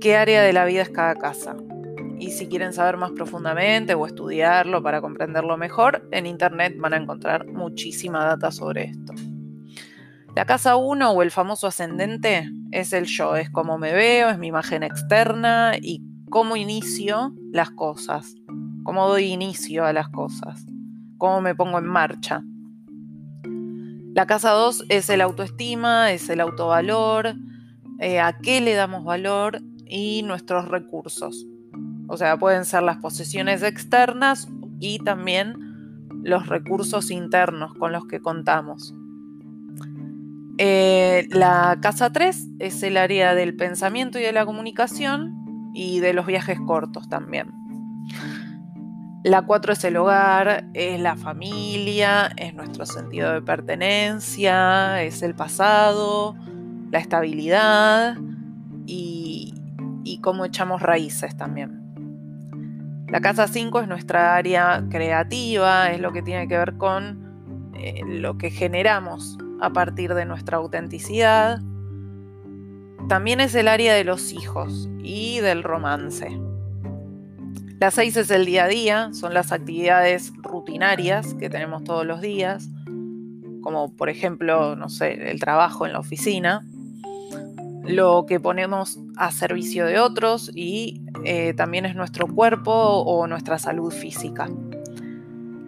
qué área de la vida es cada casa. Y si quieren saber más profundamente o estudiarlo para comprenderlo mejor, en internet van a encontrar muchísima data sobre esto. La casa 1 o el famoso ascendente es el yo, es cómo me veo, es mi imagen externa y cómo inicio las cosas, cómo doy inicio a las cosas, cómo me pongo en marcha. La casa 2 es el autoestima, es el autovalor, eh, a qué le damos valor y nuestros recursos. O sea, pueden ser las posesiones externas y también los recursos internos con los que contamos. Eh, la casa 3 es el área del pensamiento y de la comunicación y de los viajes cortos también. La 4 es el hogar, es la familia, es nuestro sentido de pertenencia, es el pasado, la estabilidad cómo echamos raíces también. La casa 5 es nuestra área creativa, es lo que tiene que ver con eh, lo que generamos a partir de nuestra autenticidad. También es el área de los hijos y del romance. La 6 es el día a día, son las actividades rutinarias que tenemos todos los días, como por ejemplo, no sé, el trabajo en la oficina lo que ponemos a servicio de otros y eh, también es nuestro cuerpo o nuestra salud física.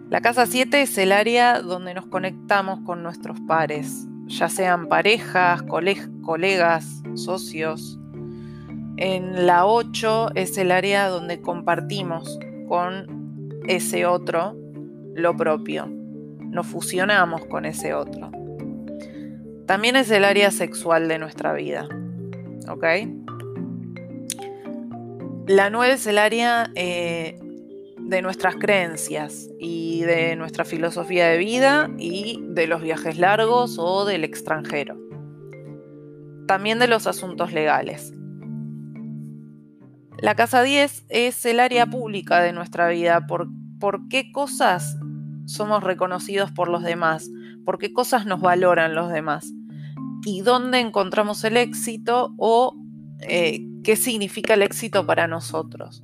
La casa 7 es el área donde nos conectamos con nuestros pares, ya sean parejas, colegas, socios. En la 8 es el área donde compartimos con ese otro lo propio, nos fusionamos con ese otro. También es el área sexual de nuestra vida. ¿Ok? La 9 es el área eh, de nuestras creencias y de nuestra filosofía de vida y de los viajes largos o del extranjero. También de los asuntos legales. La casa 10 es el área pública de nuestra vida. ¿Por, por qué cosas somos reconocidos por los demás? ¿Por qué cosas nos valoran los demás? Y dónde encontramos el éxito o eh, qué significa el éxito para nosotros.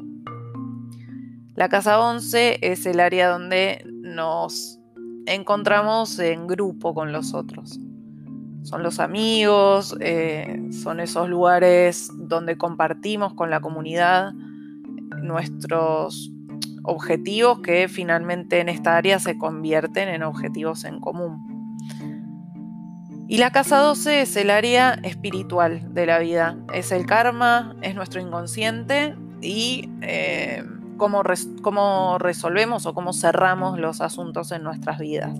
La casa 11 es el área donde nos encontramos en grupo con los otros. Son los amigos, eh, son esos lugares donde compartimos con la comunidad nuestros objetivos que finalmente en esta área se convierten en objetivos en común. Y la casa 12 es el área espiritual de la vida, es el karma, es nuestro inconsciente y eh, cómo, cómo resolvemos o cómo cerramos los asuntos en nuestras vidas.